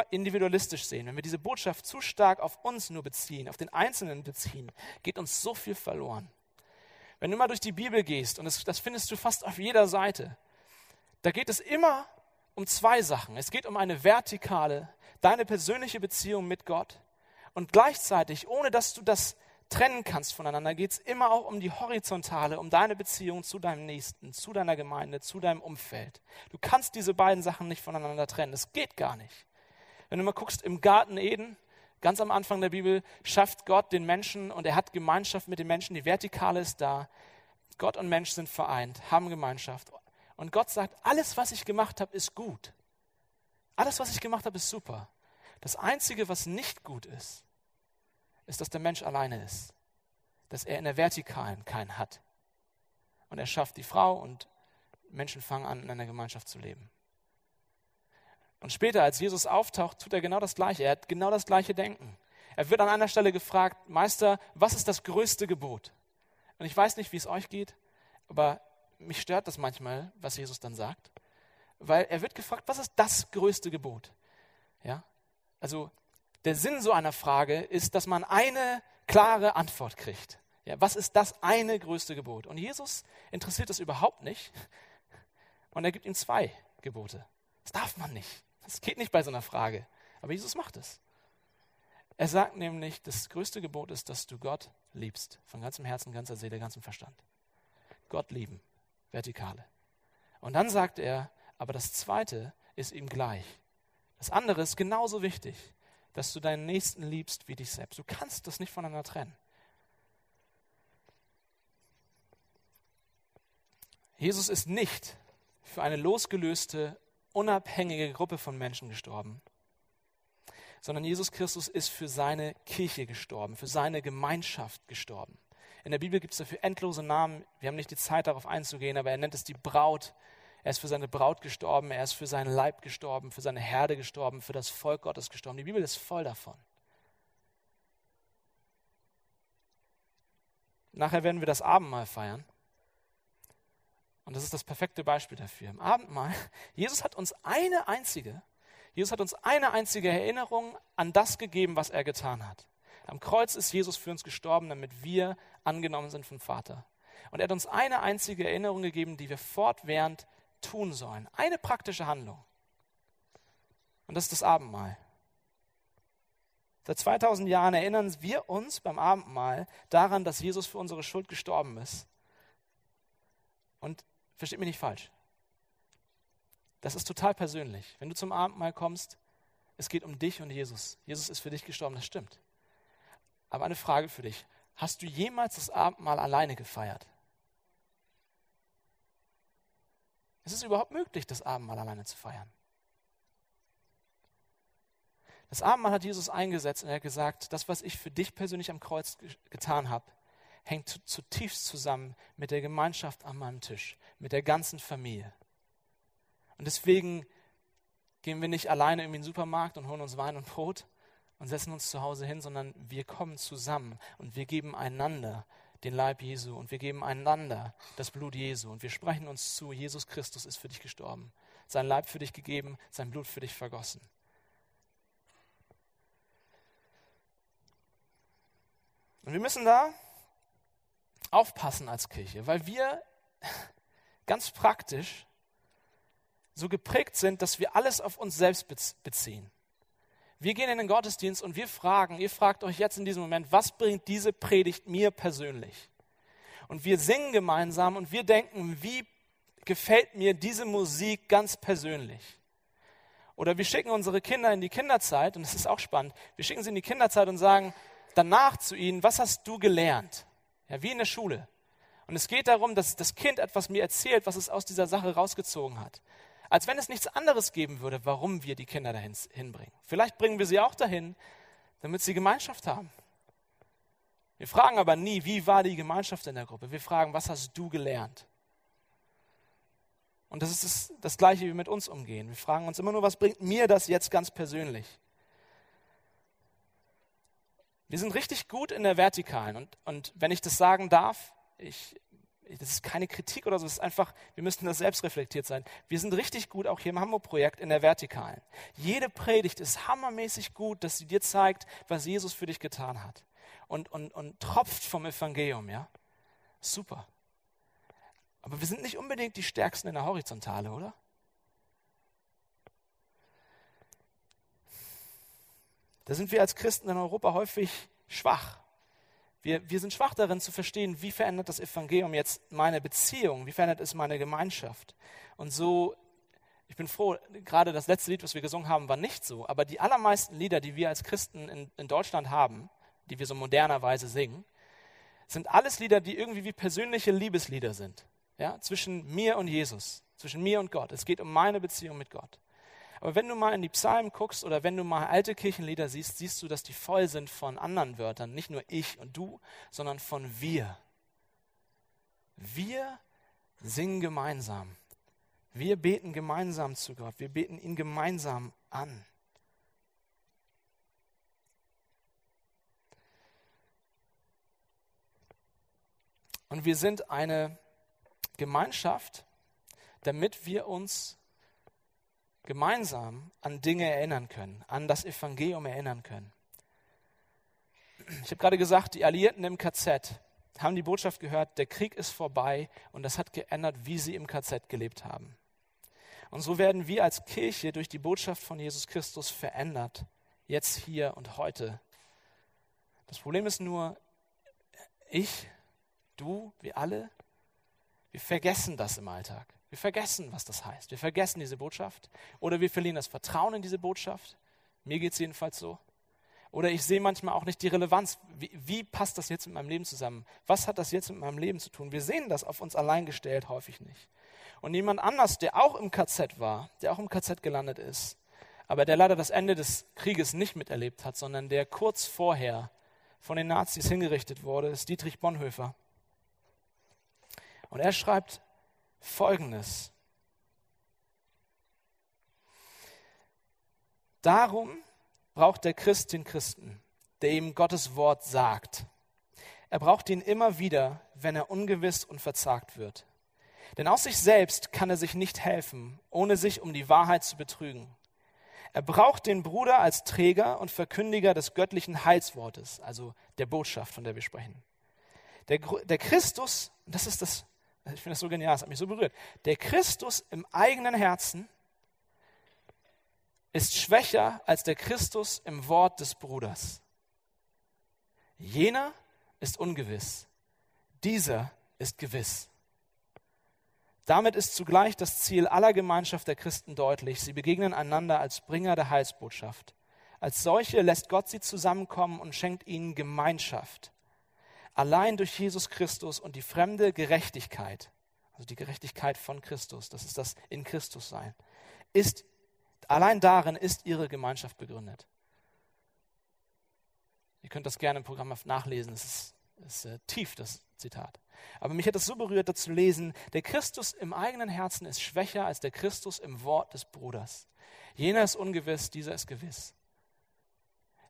individualistisch sehen, wenn wir diese Botschaft zu stark auf uns nur beziehen, auf den Einzelnen beziehen, geht uns so viel verloren. Wenn du mal durch die Bibel gehst, und das, das findest du fast auf jeder Seite, da geht es immer um zwei Sachen. Es geht um eine vertikale, deine persönliche Beziehung mit Gott. Und gleichzeitig, ohne dass du das trennen kannst voneinander, geht es immer auch um die horizontale, um deine Beziehung zu deinem Nächsten, zu deiner Gemeinde, zu deinem Umfeld. Du kannst diese beiden Sachen nicht voneinander trennen. Das geht gar nicht. Wenn du mal guckst, im Garten Eden, ganz am Anfang der Bibel, schafft Gott den Menschen und er hat Gemeinschaft mit den Menschen. Die Vertikale ist da. Gott und Mensch sind vereint, haben Gemeinschaft. Und Gott sagt, alles, was ich gemacht habe, ist gut. Alles, was ich gemacht habe, ist super. Das Einzige, was nicht gut ist, ist, dass der Mensch alleine ist. Dass er in der Vertikalen keinen hat. Und er schafft die Frau und Menschen fangen an, in einer Gemeinschaft zu leben. Und später, als Jesus auftaucht, tut er genau das Gleiche. Er hat genau das gleiche Denken. Er wird an einer Stelle gefragt, Meister, was ist das größte Gebot? Und ich weiß nicht, wie es euch geht, aber mich stört das manchmal, was Jesus dann sagt. Weil er wird gefragt, was ist das größte Gebot? Ja? Also der Sinn so einer Frage ist, dass man eine klare Antwort kriegt. Ja, was ist das eine größte Gebot? Und Jesus interessiert das überhaupt nicht. Und er gibt ihm zwei Gebote. Das darf man nicht. Das geht nicht bei so einer Frage. Aber Jesus macht es. Er sagt nämlich, das größte Gebot ist, dass du Gott liebst. Von ganzem Herzen, ganzer Seele, ganzem Verstand. Gott lieben. Vertikale. Und dann sagt er, aber das zweite ist ihm gleich. Das andere ist genauso wichtig, dass du deinen Nächsten liebst wie dich selbst. Du kannst das nicht voneinander trennen. Jesus ist nicht für eine losgelöste unabhängige Gruppe von Menschen gestorben, sondern Jesus Christus ist für seine Kirche gestorben, für seine Gemeinschaft gestorben. In der Bibel gibt es dafür endlose Namen. Wir haben nicht die Zeit, darauf einzugehen, aber er nennt es die Braut. Er ist für seine Braut gestorben, er ist für seinen Leib gestorben, für seine Herde gestorben, für das Volk Gottes gestorben. Die Bibel ist voll davon. Nachher werden wir das Abendmahl feiern. Und das ist das perfekte Beispiel dafür. Im Abendmahl, Jesus hat uns eine einzige, Jesus hat uns eine einzige Erinnerung an das gegeben, was er getan hat. Am Kreuz ist Jesus für uns gestorben, damit wir angenommen sind vom Vater. Und er hat uns eine einzige Erinnerung gegeben, die wir fortwährend tun sollen. Eine praktische Handlung. Und das ist das Abendmahl. Seit 2000 Jahren erinnern wir uns beim Abendmahl daran, dass Jesus für unsere Schuld gestorben ist. Und Versteht mich nicht falsch. Das ist total persönlich. Wenn du zum Abendmahl kommst, es geht um dich und Jesus. Jesus ist für dich gestorben, das stimmt. Aber eine Frage für dich. Hast du jemals das Abendmahl alleine gefeiert? Ist es überhaupt möglich, das Abendmahl alleine zu feiern? Das Abendmahl hat Jesus eingesetzt und er hat gesagt, das, was ich für dich persönlich am Kreuz getan habe, hängt zutiefst zusammen mit der Gemeinschaft an meinem Tisch, mit der ganzen Familie. Und deswegen gehen wir nicht alleine in den Supermarkt und holen uns Wein und Brot und setzen uns zu Hause hin, sondern wir kommen zusammen und wir geben einander den Leib Jesu und wir geben einander das Blut Jesu und wir sprechen uns zu, Jesus Christus ist für dich gestorben, sein Leib für dich gegeben, sein Blut für dich vergossen. Und wir müssen da aufpassen als Kirche, weil wir ganz praktisch so geprägt sind, dass wir alles auf uns selbst beziehen. Wir gehen in den Gottesdienst und wir fragen, ihr fragt euch jetzt in diesem Moment, was bringt diese Predigt mir persönlich? Und wir singen gemeinsam und wir denken, wie gefällt mir diese Musik ganz persönlich? Oder wir schicken unsere Kinder in die Kinderzeit, und das ist auch spannend, wir schicken sie in die Kinderzeit und sagen danach zu ihnen, was hast du gelernt? Ja, wie in der Schule. Und es geht darum, dass das Kind etwas mir erzählt, was es aus dieser Sache rausgezogen hat. Als wenn es nichts anderes geben würde, warum wir die Kinder dahin hinbringen. Vielleicht bringen wir sie auch dahin, damit sie Gemeinschaft haben. Wir fragen aber nie, wie war die Gemeinschaft in der Gruppe. Wir fragen, was hast du gelernt? Und das ist das, das Gleiche, wie wir mit uns umgehen. Wir fragen uns immer nur, was bringt mir das jetzt ganz persönlich? Wir sind richtig gut in der Vertikalen. Und, und wenn ich das sagen darf, ich das ist keine Kritik oder so, es ist einfach, wir müssen das selbst reflektiert sein. Wir sind richtig gut auch hier im Hamburg-Projekt in der Vertikalen. Jede Predigt ist hammermäßig gut, dass sie dir zeigt, was Jesus für dich getan hat. Und, und, und tropft vom Evangelium, ja. Super. Aber wir sind nicht unbedingt die Stärksten in der Horizontale, oder? Da sind wir als Christen in Europa häufig schwach. Wir, wir sind schwach darin zu verstehen, wie verändert das Evangelium jetzt meine Beziehung, wie verändert es meine Gemeinschaft. Und so, ich bin froh, gerade das letzte Lied, was wir gesungen haben, war nicht so, aber die allermeisten Lieder, die wir als Christen in, in Deutschland haben, die wir so modernerweise singen, sind alles Lieder, die irgendwie wie persönliche Liebeslieder sind. Ja, zwischen mir und Jesus, zwischen mir und Gott. Es geht um meine Beziehung mit Gott. Aber wenn du mal in die Psalmen guckst oder wenn du mal alte Kirchenlieder siehst, siehst du, dass die voll sind von anderen Wörtern. Nicht nur ich und du, sondern von wir. Wir singen gemeinsam. Wir beten gemeinsam zu Gott. Wir beten ihn gemeinsam an. Und wir sind eine Gemeinschaft, damit wir uns gemeinsam an Dinge erinnern können, an das Evangelium erinnern können. Ich habe gerade gesagt, die Alliierten im KZ haben die Botschaft gehört, der Krieg ist vorbei und das hat geändert, wie sie im KZ gelebt haben. Und so werden wir als Kirche durch die Botschaft von Jesus Christus verändert, jetzt, hier und heute. Das Problem ist nur, ich, du, wir alle, wir vergessen das im Alltag. Wir vergessen, was das heißt. Wir vergessen diese Botschaft. Oder wir verlieren das Vertrauen in diese Botschaft. Mir geht es jedenfalls so. Oder ich sehe manchmal auch nicht die Relevanz. Wie, wie, passt das jetzt mit meinem Leben zusammen? Was hat das jetzt mit meinem Leben zu tun? Wir sehen das auf uns allein gestellt häufig nicht. Und jemand anders, der auch im KZ war, der auch im KZ gelandet ist, aber der leider das Ende des Krieges nicht miterlebt hat, sondern der kurz vorher von den Nazis hingerichtet wurde, ist Dietrich Bonhoeffer. Und er schreibt Folgendes. Darum braucht der Christ den Christen, der ihm Gottes Wort sagt. Er braucht ihn immer wieder, wenn er ungewiss und verzagt wird. Denn aus sich selbst kann er sich nicht helfen, ohne sich um die Wahrheit zu betrügen. Er braucht den Bruder als Träger und Verkündiger des göttlichen Heilswortes, also der Botschaft, von der wir sprechen. Der, der Christus, das ist das ich finde das so genial, das hat mich so berührt. Der Christus im eigenen Herzen ist schwächer als der Christus im Wort des Bruders. Jener ist ungewiss, dieser ist gewiss. Damit ist zugleich das Ziel aller Gemeinschaft der Christen deutlich. Sie begegnen einander als Bringer der Heilsbotschaft. Als solche lässt Gott sie zusammenkommen und schenkt ihnen Gemeinschaft allein durch Jesus Christus und die fremde Gerechtigkeit, also die Gerechtigkeit von Christus, das ist das in Christus sein, ist, allein darin ist ihre Gemeinschaft begründet. Ihr könnt das gerne im Programm nachlesen, es ist, ist äh, tief, das Zitat. Aber mich hat es so berührt, das zu lesen, der Christus im eigenen Herzen ist schwächer als der Christus im Wort des Bruders. Jener ist ungewiss, dieser ist gewiss.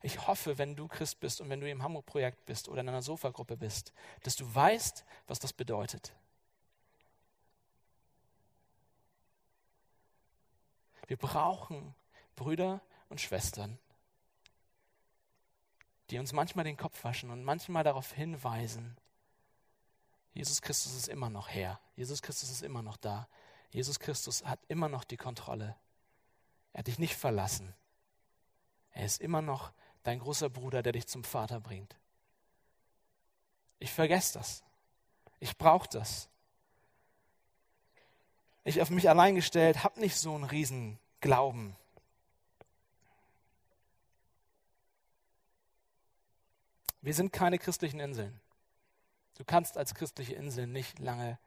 Ich hoffe, wenn du Christ bist und wenn du im Hamburg-Projekt bist oder in einer Sofagruppe bist, dass du weißt, was das bedeutet. Wir brauchen Brüder und Schwestern, die uns manchmal den Kopf waschen und manchmal darauf hinweisen, Jesus Christus ist immer noch Herr, Jesus Christus ist immer noch da, Jesus Christus hat immer noch die Kontrolle. Er hat dich nicht verlassen. Er ist immer noch dein großer Bruder, der dich zum Vater bringt. Ich vergesse das. Ich brauche das. Ich auf mich allein gestellt, habe nicht so einen riesen Glauben. Wir sind keine christlichen Inseln. Du kannst als christliche Insel nicht lange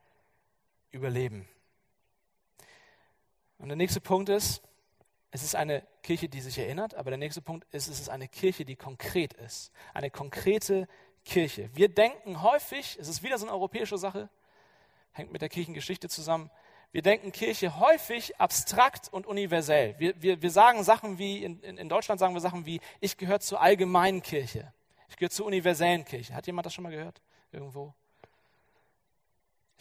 überleben. Und der nächste Punkt ist, es ist eine Kirche, die sich erinnert, aber der nächste Punkt ist, es ist eine Kirche, die konkret ist. Eine konkrete Kirche. Wir denken häufig, es ist wieder so eine europäische Sache, hängt mit der Kirchengeschichte zusammen, wir denken Kirche häufig abstrakt und universell. Wir, wir, wir sagen Sachen wie, in, in Deutschland sagen wir Sachen wie, ich gehöre zur allgemeinen Kirche. Ich gehöre zur universellen Kirche. Hat jemand das schon mal gehört? Irgendwo?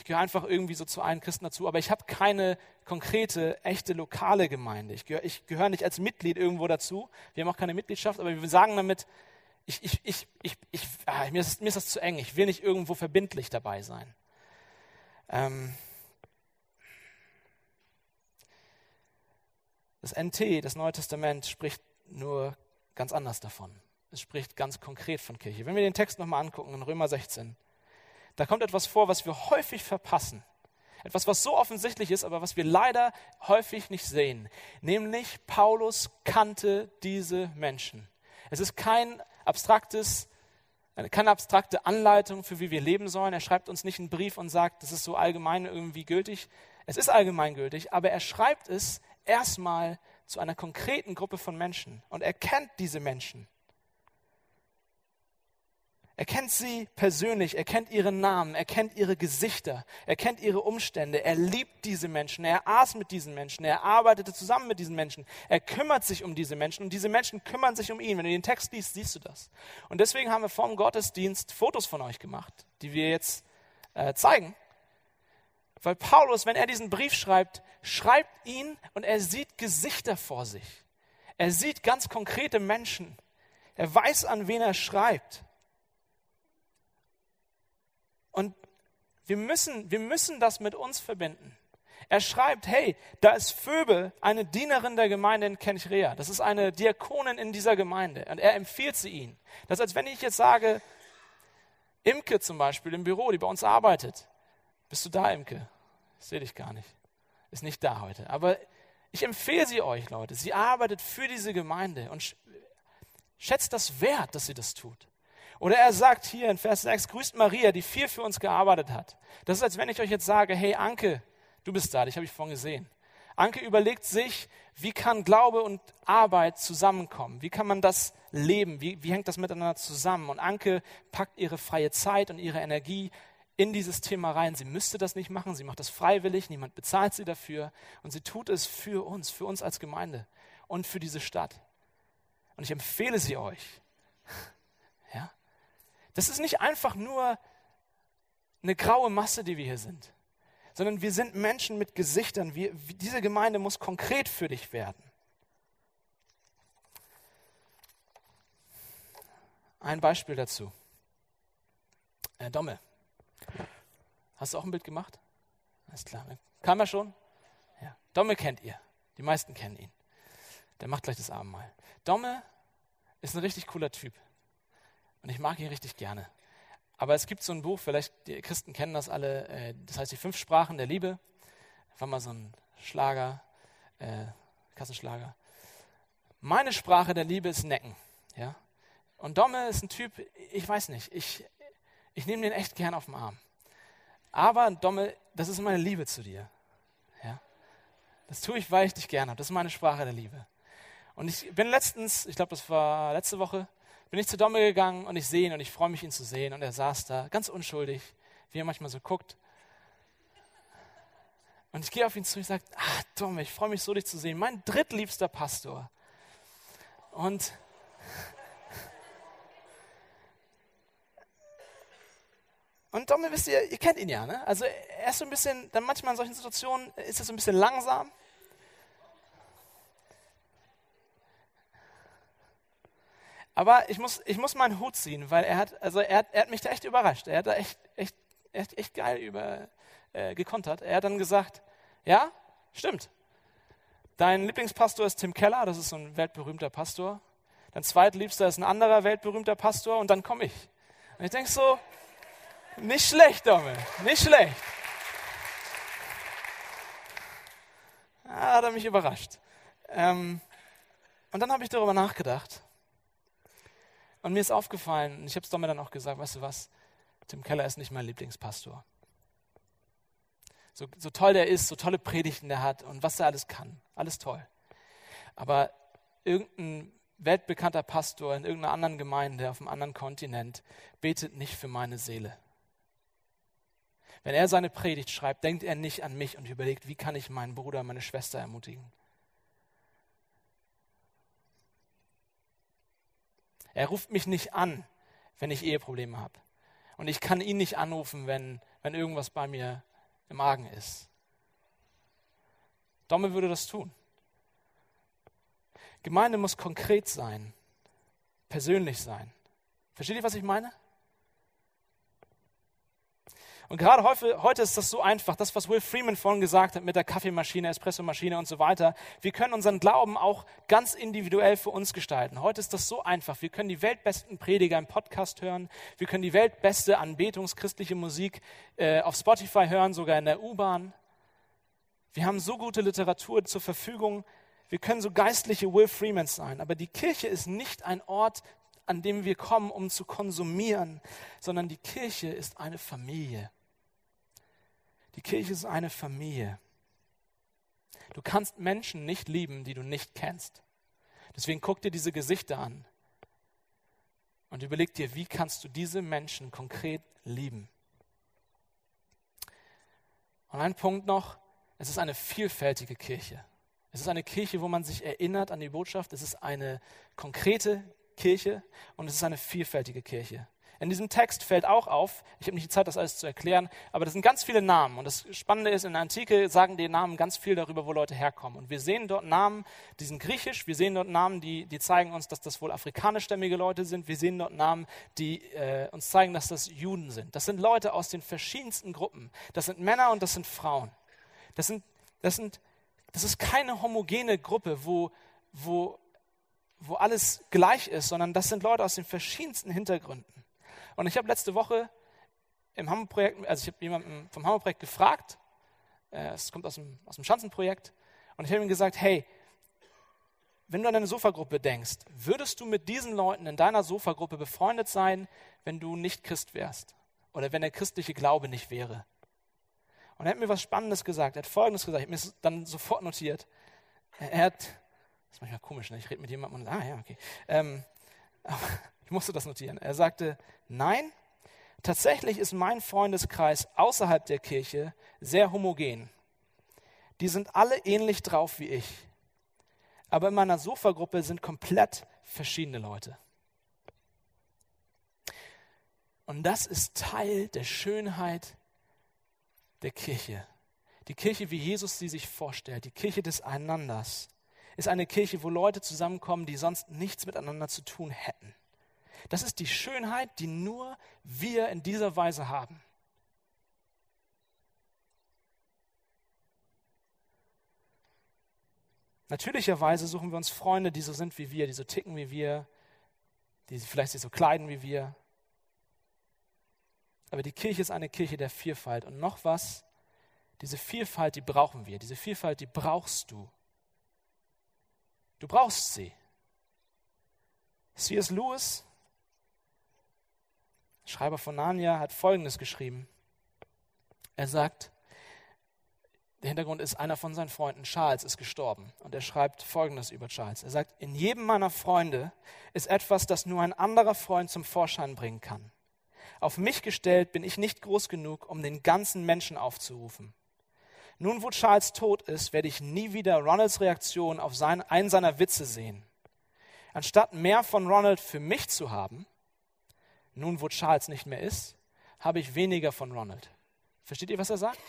Ich gehöre einfach irgendwie so zu allen Christen dazu, aber ich habe keine konkrete, echte lokale Gemeinde. Ich gehöre, ich gehöre nicht als Mitglied irgendwo dazu. Wir haben auch keine Mitgliedschaft, aber wir sagen damit, ich, ich, ich, ich, ich, ah, mir, ist, mir ist das zu eng. Ich will nicht irgendwo verbindlich dabei sein. Ähm das NT, das Neue Testament, spricht nur ganz anders davon. Es spricht ganz konkret von Kirche. Wenn wir den Text nochmal angucken in Römer 16, da kommt etwas vor, was wir häufig verpassen. Etwas, was so offensichtlich ist, aber was wir leider häufig nicht sehen. Nämlich, Paulus kannte diese Menschen. Es ist kein abstraktes, keine abstrakte Anleitung für wie wir leben sollen. Er schreibt uns nicht einen Brief und sagt, das ist so allgemein irgendwie gültig. Es ist allgemeingültig, aber er schreibt es erstmal zu einer konkreten Gruppe von Menschen und er kennt diese Menschen. Er kennt sie persönlich, er kennt ihre Namen, er kennt ihre Gesichter, er kennt ihre Umstände, er liebt diese Menschen, er aß mit diesen Menschen, er arbeitete zusammen mit diesen Menschen, er kümmert sich um diese Menschen und diese Menschen kümmern sich um ihn. Wenn du den Text liest, siehst du das. Und deswegen haben wir vom Gottesdienst Fotos von euch gemacht, die wir jetzt äh, zeigen. Weil Paulus, wenn er diesen Brief schreibt, schreibt ihn und er sieht Gesichter vor sich. Er sieht ganz konkrete Menschen. Er weiß, an wen er schreibt. Und wir müssen, wir müssen das mit uns verbinden. Er schreibt, hey, da ist Phoebe, eine Dienerin der Gemeinde in Kenchrea. Das ist eine Diakonin in dieser Gemeinde. Und er empfiehlt sie ihnen. Das ist, als wenn ich jetzt sage, Imke zum Beispiel im Büro, die bei uns arbeitet. Bist du da, Imke? Ich sehe dich gar nicht. Ist nicht da heute. Aber ich empfehle sie euch, Leute. Sie arbeitet für diese Gemeinde und schätzt das wert, dass sie das tut. Oder er sagt hier in Vers 6, grüßt Maria, die viel für uns gearbeitet hat. Das ist, als wenn ich euch jetzt sage, hey Anke, du bist da, dich habe ich vorhin gesehen. Anke überlegt sich, wie kann Glaube und Arbeit zusammenkommen? Wie kann man das leben? Wie, wie hängt das miteinander zusammen? Und Anke packt ihre freie Zeit und ihre Energie in dieses Thema rein. Sie müsste das nicht machen, sie macht das freiwillig, niemand bezahlt sie dafür und sie tut es für uns, für uns als Gemeinde und für diese Stadt. Und ich empfehle sie euch. Ja? Das ist nicht einfach nur eine graue Masse, die wir hier sind, sondern wir sind Menschen mit Gesichtern. Wir, diese Gemeinde muss konkret für dich werden. Ein Beispiel dazu. Äh, Domme. Hast du auch ein Bild gemacht? Alles klar. Kam er schon? Ja. Domme kennt ihr. Die meisten kennen ihn. Der macht gleich das Abendmahl. Domme ist ein richtig cooler Typ. Und ich mag ihn richtig gerne. Aber es gibt so ein Buch, vielleicht die Christen kennen das alle, äh, das heißt die fünf Sprachen der Liebe. War mal so ein Schlager, äh, Kassenschlager. Meine Sprache der Liebe ist Necken. Ja? Und Domme ist ein Typ, ich weiß nicht, ich, ich nehme den echt gern auf den Arm. Aber Domme, das ist meine Liebe zu dir. Ja? Das tue ich, weil ich dich gern habe. Das ist meine Sprache der Liebe. Und ich bin letztens, ich glaube, das war letzte Woche, bin ich zu Dommel gegangen und ich sehe ihn und ich freue mich, ihn zu sehen. Und er saß da, ganz unschuldig, wie er manchmal so guckt. Und ich gehe auf ihn zu, und sage, ach Dommel, ich freue mich so, dich zu sehen. Mein drittliebster Pastor. Und Und Dommel, wisst ihr, ihr kennt ihn ja, ne? Also er ist so ein bisschen, dann manchmal in solchen Situationen ist er so ein bisschen langsam Aber ich muss, ich muss meinen Hut ziehen, weil er hat, also er hat, er hat mich da echt überrascht. Er hat da echt, echt, echt, echt geil über, äh, gekontert. Er hat dann gesagt, ja, stimmt. Dein Lieblingspastor ist Tim Keller, das ist so ein weltberühmter Pastor. Dein zweitliebster ist ein anderer weltberühmter Pastor und dann komme ich. Und ich denke so, nicht schlecht, Dommel, nicht schlecht. Ja, hat er mich überrascht. Ähm, und dann habe ich darüber nachgedacht. Und mir ist aufgefallen, und ich habe es Dommel dann auch gesagt, weißt du was, Tim Keller ist nicht mein Lieblingspastor. So, so toll der ist, so tolle Predigten der hat und was er alles kann. Alles toll. Aber irgendein weltbekannter Pastor in irgendeiner anderen Gemeinde auf einem anderen Kontinent betet nicht für meine Seele. Wenn er seine Predigt schreibt, denkt er nicht an mich und überlegt, wie kann ich meinen Bruder, meine Schwester ermutigen. Er ruft mich nicht an, wenn ich Eheprobleme habe. Und ich kann ihn nicht anrufen, wenn, wenn irgendwas bei mir im Magen ist. Domme würde das tun. Gemeinde muss konkret sein, persönlich sein. Versteht ihr, was ich meine? Und gerade heute, ist das so einfach, das, was Will Freeman vorhin gesagt hat mit der Kaffeemaschine, Espressomaschine und so weiter. Wir können unseren Glauben auch ganz individuell für uns gestalten. Heute ist das so einfach. Wir können die weltbesten Prediger im Podcast hören. Wir können die weltbeste anbetungschristliche Musik äh, auf Spotify hören, sogar in der U-Bahn. Wir haben so gute Literatur zur Verfügung. Wir können so geistliche Will Freemans sein. Aber die Kirche ist nicht ein Ort, an dem wir kommen, um zu konsumieren, sondern die Kirche ist eine Familie. Die Kirche ist eine Familie. Du kannst Menschen nicht lieben, die du nicht kennst. Deswegen guck dir diese Gesichter an und überleg dir, wie kannst du diese Menschen konkret lieben. Und ein Punkt noch, es ist eine vielfältige Kirche. Es ist eine Kirche, wo man sich erinnert an die Botschaft. Es ist eine konkrete Kirche und es ist eine vielfältige Kirche. In diesem Text fällt auch auf, ich habe nicht die Zeit, das alles zu erklären, aber das sind ganz viele Namen. Und das Spannende ist, in der Antike sagen die Namen ganz viel darüber, wo Leute herkommen. Und wir sehen dort Namen, die sind griechisch, wir sehen dort Namen, die, die zeigen uns, dass das wohl afrikanischstämmige Leute sind, wir sehen dort Namen, die äh, uns zeigen, dass das Juden sind. Das sind Leute aus den verschiedensten Gruppen. Das sind Männer und das sind Frauen. Das, sind, das, sind, das ist keine homogene Gruppe, wo, wo, wo alles gleich ist, sondern das sind Leute aus den verschiedensten Hintergründen. Und ich habe letzte Woche im Hammerprojekt, also ich habe jemanden vom Hammerprojekt gefragt, äh, es kommt aus dem, aus dem Schanzenprojekt, und ich habe ihm gesagt, hey, wenn du an eine Sofagruppe denkst, würdest du mit diesen Leuten in deiner Sofagruppe befreundet sein, wenn du nicht Christ wärst? Oder wenn der christliche Glaube nicht wäre? Und er hat mir was Spannendes gesagt. Er hat Folgendes gesagt. Ich habe mir das dann sofort notiert. Er hat, das ist manchmal komisch, ne? ich rede mit jemandem und, ah ja, okay. Ähm, ich musste das notieren. Er sagte, nein, tatsächlich ist mein Freundeskreis außerhalb der Kirche sehr homogen. Die sind alle ähnlich drauf wie ich. Aber in meiner Sofagruppe sind komplett verschiedene Leute. Und das ist Teil der Schönheit der Kirche. Die Kirche, wie Jesus sie sich vorstellt, die Kirche des Einanders, ist eine Kirche, wo Leute zusammenkommen, die sonst nichts miteinander zu tun hätten. Das ist die Schönheit, die nur wir in dieser Weise haben. Natürlicherweise suchen wir uns Freunde, die so sind wie wir, die so ticken wie wir, die vielleicht sich so kleiden wie wir. Aber die Kirche ist eine Kirche der Vielfalt. Und noch was, diese Vielfalt, die brauchen wir. Diese Vielfalt, die brauchst du. Du brauchst sie. C.S. Lewis Schreiber von Narnia, hat Folgendes geschrieben. Er sagt, der Hintergrund ist, einer von seinen Freunden, Charles, ist gestorben. Und er schreibt Folgendes über Charles. Er sagt, in jedem meiner Freunde ist etwas, das nur ein anderer Freund zum Vorschein bringen kann. Auf mich gestellt bin ich nicht groß genug, um den ganzen Menschen aufzurufen. Nun, wo Charles tot ist, werde ich nie wieder Ronalds Reaktion auf sein, einen seiner Witze sehen. Anstatt mehr von Ronald für mich zu haben, nun wo Charles nicht mehr ist, habe ich weniger von Ronald. Versteht ihr, was er sagt?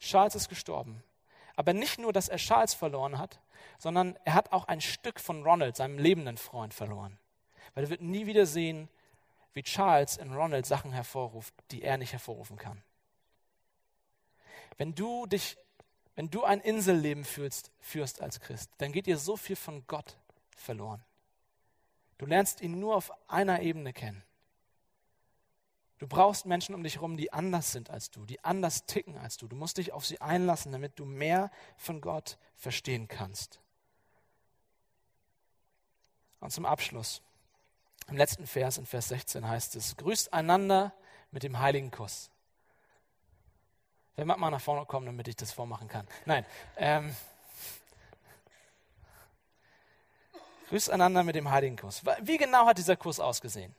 Charles ist gestorben. Aber nicht nur, dass er Charles verloren hat, sondern er hat auch ein Stück von Ronald, seinem lebenden Freund, verloren. Weil er wird nie wieder sehen, wie Charles in Ronald Sachen hervorruft, die er nicht hervorrufen kann. Wenn du dich, wenn du ein Inselleben führst, führst als Christ, dann geht dir so viel von Gott verloren. Du lernst ihn nur auf einer Ebene kennen. Du brauchst Menschen um dich herum, die anders sind als du, die anders ticken als du. Du musst dich auf sie einlassen, damit du mehr von Gott verstehen kannst. Und zum Abschluss, im letzten Vers, in Vers 16 heißt es, grüßt einander mit dem heiligen Kuss. Wer mag mal nach vorne kommen, damit ich das vormachen kann? Nein. Ähm, grüßt einander mit dem heiligen Kuss. Wie genau hat dieser Kuss ausgesehen?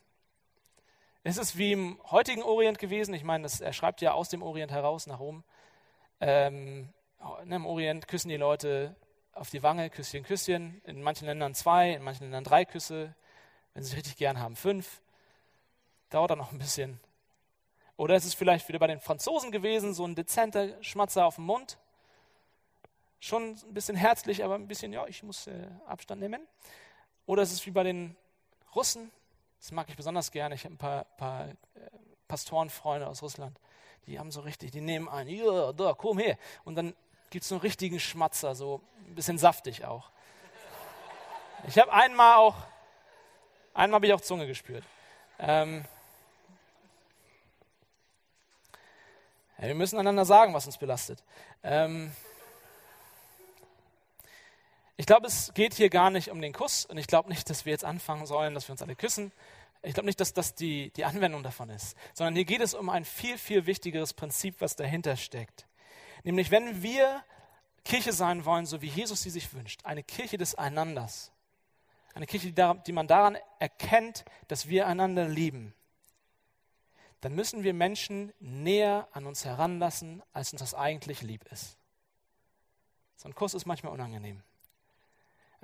Ist es wie im heutigen Orient gewesen? Ich meine, das, er schreibt ja aus dem Orient heraus nach Rom. Ähm, ne, Im Orient küssen die Leute auf die Wange, Küsschen, Küsschen. In manchen Ländern zwei, in manchen Ländern drei Küsse. Wenn sie es richtig gern haben, fünf. Dauert dann noch ein bisschen. Oder ist es vielleicht wieder bei den Franzosen gewesen, so ein dezenter Schmatzer auf dem Mund. Schon ein bisschen herzlich, aber ein bisschen, ja, ich muss äh, Abstand nehmen. Oder ist es wie bei den Russen, das mag ich besonders gerne. Ich habe ein paar, paar äh, Pastorenfreunde aus Russland. Die haben so richtig, die nehmen ein, ja, da, komm her. Und dann gibt es so einen richtigen Schmatzer, so ein bisschen saftig auch. Ich habe einmal auch, einmal habe ich auch Zunge gespürt. Ähm, ja, wir müssen einander sagen, was uns belastet. Ähm, ich glaube, es geht hier gar nicht um den Kuss und ich glaube nicht, dass wir jetzt anfangen sollen, dass wir uns alle küssen. Ich glaube nicht, dass das die, die Anwendung davon ist, sondern hier geht es um ein viel, viel wichtigeres Prinzip, was dahinter steckt. Nämlich, wenn wir Kirche sein wollen, so wie Jesus sie sich wünscht, eine Kirche des Einanders, eine Kirche, die man daran erkennt, dass wir einander lieben, dann müssen wir Menschen näher an uns heranlassen, als uns das eigentlich lieb ist. So ein Kuss ist manchmal unangenehm.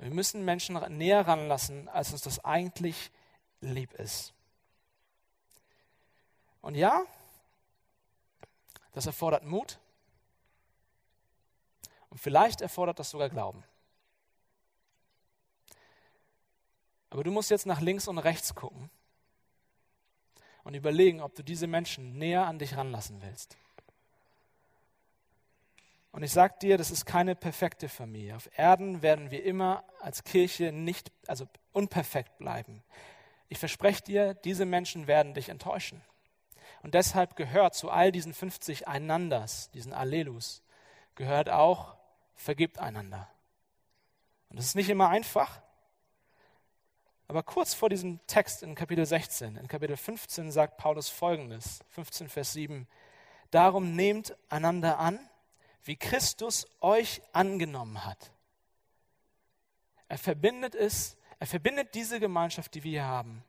Wir müssen Menschen näher ranlassen, als uns das eigentlich lieb ist. Und ja, das erfordert Mut. Und vielleicht erfordert das sogar Glauben. Aber du musst jetzt nach links und rechts gucken und überlegen, ob du diese Menschen näher an dich ranlassen willst. Und ich sage dir, das ist keine perfekte Familie. Auf Erden werden wir immer als Kirche nicht, also unperfekt bleiben. Ich verspreche dir, diese Menschen werden dich enttäuschen. Und deshalb gehört zu all diesen 50 Einanders, diesen Allelus, gehört auch, vergibt einander. Und das ist nicht immer einfach. Aber kurz vor diesem Text in Kapitel 16, in Kapitel 15 sagt Paulus folgendes, 15 Vers 7, Darum nehmt einander an, wie Christus euch angenommen hat. Er verbindet es, er verbindet diese Gemeinschaft, die wir hier haben,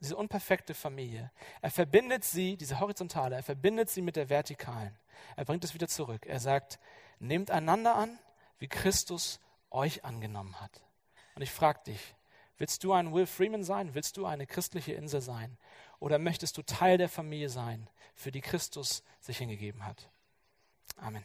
diese unperfekte Familie. Er verbindet sie, diese horizontale, er verbindet sie mit der vertikalen. Er bringt es wieder zurück. Er sagt, nehmt einander an, wie Christus euch angenommen hat. Und ich frage dich, willst du ein Will Freeman sein? Willst du eine christliche Insel sein? Oder möchtest du Teil der Familie sein, für die Christus sich hingegeben hat? Amen.